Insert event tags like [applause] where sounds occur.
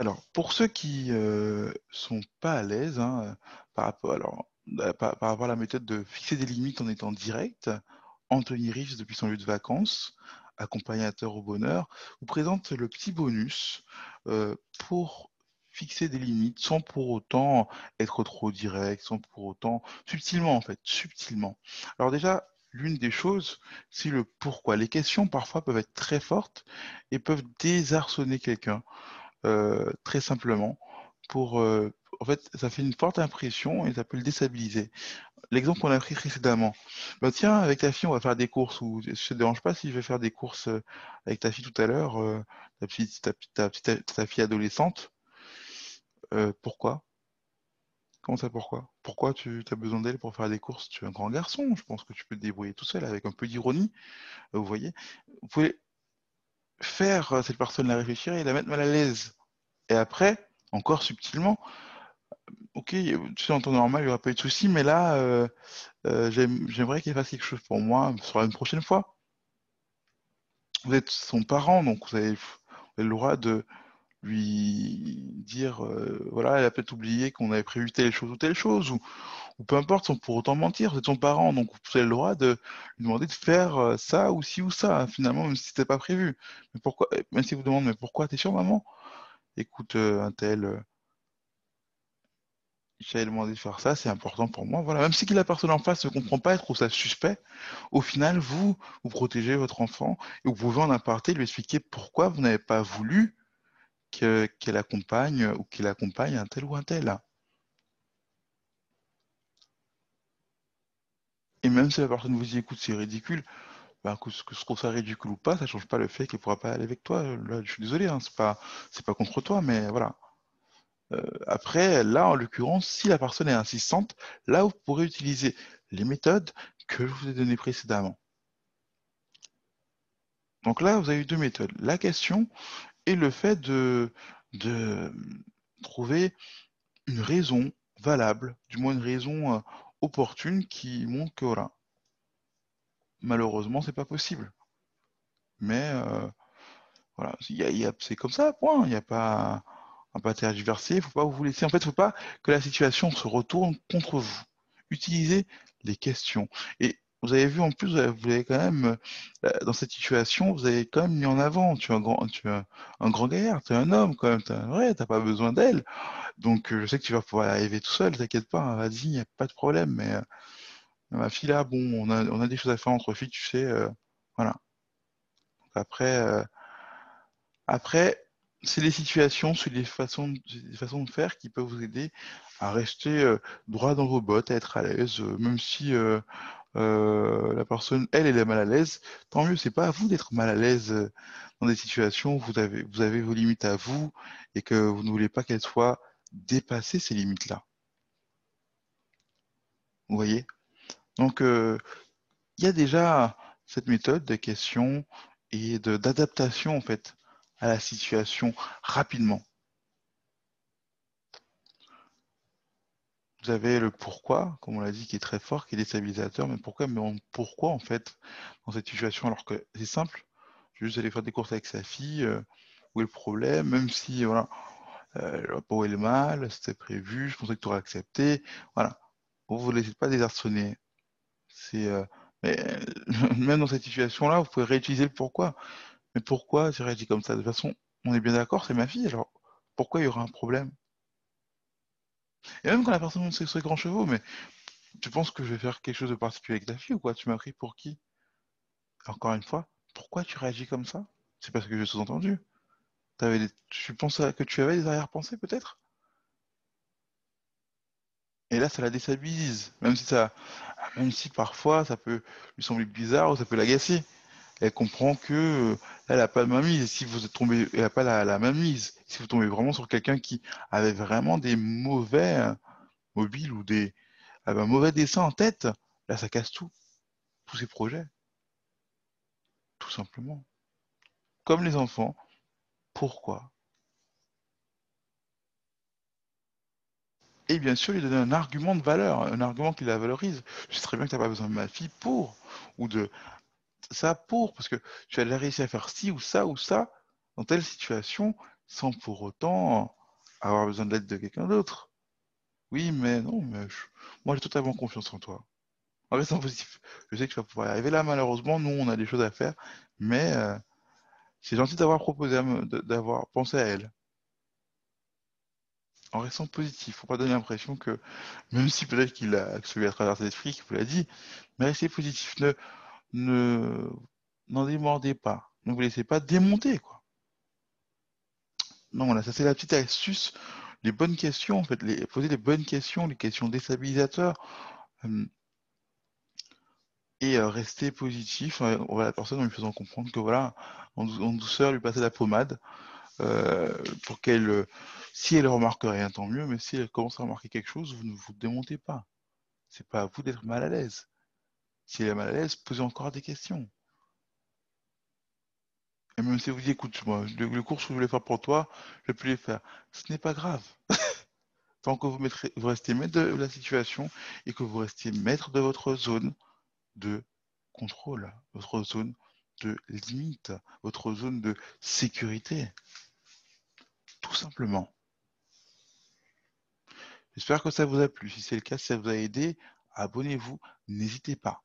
Alors, pour ceux qui ne sont pas à l'aise hein, par rapport, alors, par, par rapport à la méthode de fixer des limites en étant direct, Anthony Rives, depuis son lieu de vacances, accompagnateur au bonheur, vous présente le petit bonus euh, pour fixer des limites sans pour autant être trop direct, sans pour autant, subtilement en fait, subtilement. Alors déjà, l'une des choses, c'est le pourquoi. Les questions parfois peuvent être très fortes et peuvent désarçonner quelqu'un, euh, très simplement, pour, euh, en fait, ça fait une forte impression et ça peut le déstabiliser. L'exemple qu'on a pris précédemment. Bah, tiens, avec ta fille, on va faire des courses. Ou ça te dérange pas si je vais faire des courses euh, avec ta fille tout à l'heure, ta, petite, ta, ta, ta, ta, fille adolescente. Pourquoi? Comment ça, pourquoi? Pourquoi tu as besoin d'elle pour faire des courses? Tu es un grand garçon. Je pense que tu peux te débrouiller tout seul avec un peu d'ironie. Vous voyez Vous pouvez faire cette personne la réfléchir et la mettre mal à l'aise. Et après, encore subtilement, ok, tu sais, en temps normal, il n'y aura pas eu de souci, mais là, euh, euh, j'aimerais qu'il fasse quelque chose pour moi sur une prochaine fois. Vous êtes son parent, donc vous avez, le droit de lui dire, euh, voilà, elle a peut-être oublié qu'on avait prévu telle chose ou telle chose, ou peu importe, sans pour autant mentir, vous êtes son parent, donc vous avez le droit de lui demander de faire ça ou ci ou ça, finalement, même si c'était pas prévu. Mais pourquoi, même si vous demandez, mais pourquoi, t'es sûr, maman? Écoute, un tel j'avais demandé de faire ça, c'est important pour moi. Voilà, même si la personne en face ne comprend pas, elle trouve ça suspect, au final, vous, vous protégez votre enfant et vous pouvez en aparté lui expliquer pourquoi vous n'avez pas voulu qu'elle accompagne ou qu'il accompagne un tel ou un tel. Et même si la personne vous dit écoute, c'est ridicule, ben, que ce que je trouve ça ridicule ou pas, ça ne change pas le fait qu'elle ne pourra pas aller avec toi. Là, je suis désolé, hein, c'est pas, pas contre toi, mais voilà. Euh, après, là, en l'occurrence, si la personne est insistante, là, vous pourrez utiliser les méthodes que je vous ai données précédemment. Donc là, vous avez deux méthodes. La question et le fait de, de trouver une raison valable, du moins une raison euh, opportune qui montre que voilà, malheureusement, c'est pas possible. Mais euh, voilà, c'est comme ça, point. Il n'y a pas un pas tergiverser, il faut pas vous laisser. En fait, il faut pas que la situation se retourne contre vous. Utilisez les questions. Et vous avez vu en plus, vous avez quand même, euh, dans cette situation, vous avez quand même mis en avant, tu es un grand, tu es un, grand gaillard, tu es un homme quand même, tu n'as pas besoin d'elle. Donc euh, je sais que tu vas pouvoir arriver tout seul, t'inquiète pas, hein, vas-y, n'y a pas de problème. Mais euh, ma fille là, bon, on a, on a des choses à faire entre filles, tu sais, voilà. Après, après, c'est les situations, c'est les façons, les façons de faire qui peuvent vous aider à rester euh, droit dans vos bottes, à être à l'aise, euh, même si euh, la personne, elle, elle est mal à l'aise. Tant mieux, c'est pas à vous d'être mal à l'aise dans des situations où vous avez, vos limites à vous et que vous ne voulez pas qu'elles soient dépassées, ces limites-là. Vous voyez? Donc, il y a déjà cette méthode de questions et d'adaptation, en fait, à la situation rapidement. Vous avez le pourquoi, comme on l'a dit, qui est très fort, qui est déstabilisateur. Mais pourquoi Mais pourquoi, en fait, dans cette situation Alors que c'est simple, juste aller faire des courses avec sa fille, euh, où est le problème Même si, voilà, euh, où est le mal, c'était prévu, je pensais que tu aurais accepté. Voilà. Vous ne vous laissez pas désarçonner. C'est, euh, mais [laughs] même dans cette situation-là, vous pouvez réutiliser le pourquoi. Mais pourquoi tu réagis comme ça? De toute façon, on est bien d'accord, c'est ma fille, alors pourquoi il y aura un problème? Et même quand la personne montre ses grands chevaux, mais tu penses que je vais faire quelque chose de particulier avec ta fille ou quoi? Tu m'as pris pour qui? Encore une fois, pourquoi tu réagis comme ça? C'est parce que j'ai sous-entendu. Des... Tu penses que tu avais des arrière-pensées peut-être? Et là, ça la déstabilise, même si ça, même si parfois ça peut lui sembler bizarre ou ça peut l'agacer. Elle comprend que euh, elle n'a pas de mainmise. Si vous êtes elle n'a pas la, mainmise. Si vous tombez vraiment sur quelqu'un qui avait vraiment des mauvais euh, mobiles ou des un mauvais dessin en tête, là, ça casse tout, tous ses projets, tout simplement. Comme les enfants. Pourquoi? Et bien sûr, lui donner un argument de valeur, un argument qui la valorise. Je sais très bien que tu n'as pas besoin de ma fille pour, ou de ça pour, parce que tu as réussi à faire ci ou ça ou ça dans telle situation sans pour autant avoir besoin de l'aide de quelqu'un d'autre. Oui, mais non, mais moi j'ai totalement confiance en toi. En restant positif, je sais que tu vas pouvoir y arriver. Là, malheureusement, nous, on a des choses à faire, mais euh, c'est gentil d'avoir proposé, d'avoir pensé à elle. En restant positif, faut pas donner l'impression que, même si peut-être qu'il a, que celui à travers l'esprit, qu'il vous l'a dit, mais restez positif. Ne, n'en démordez pas. Ne vous laissez pas démonter, quoi. Non, voilà, ça c'est la petite astuce. Les bonnes questions, en fait, les, poser les bonnes questions, les questions déstabilisateurs. Euh, et euh, rester positif euh, on va la personne en lui faisant comprendre que voilà, en, douceur, lui passer la pommade euh, pour qu'elle, si elle remarque rien, tant mieux, mais si elle commence à remarquer quelque chose, vous ne vous démontez pas. C'est pas à vous d'être mal à l'aise. Si elle est mal à l'aise, posez encore des questions. Et même si vous dites, écoute, moi, le, cours que je voulais faire pour toi, je vais plus les faire. Ce n'est pas grave. [laughs] Tant que vous, mettrez, vous restez maître de la situation et que vous restez maître de votre zone, de contrôle, votre zone de limite, votre zone de sécurité. Tout simplement. J'espère que ça vous a plu. Si c'est le cas, si ça vous a aidé, abonnez-vous, n'hésitez pas.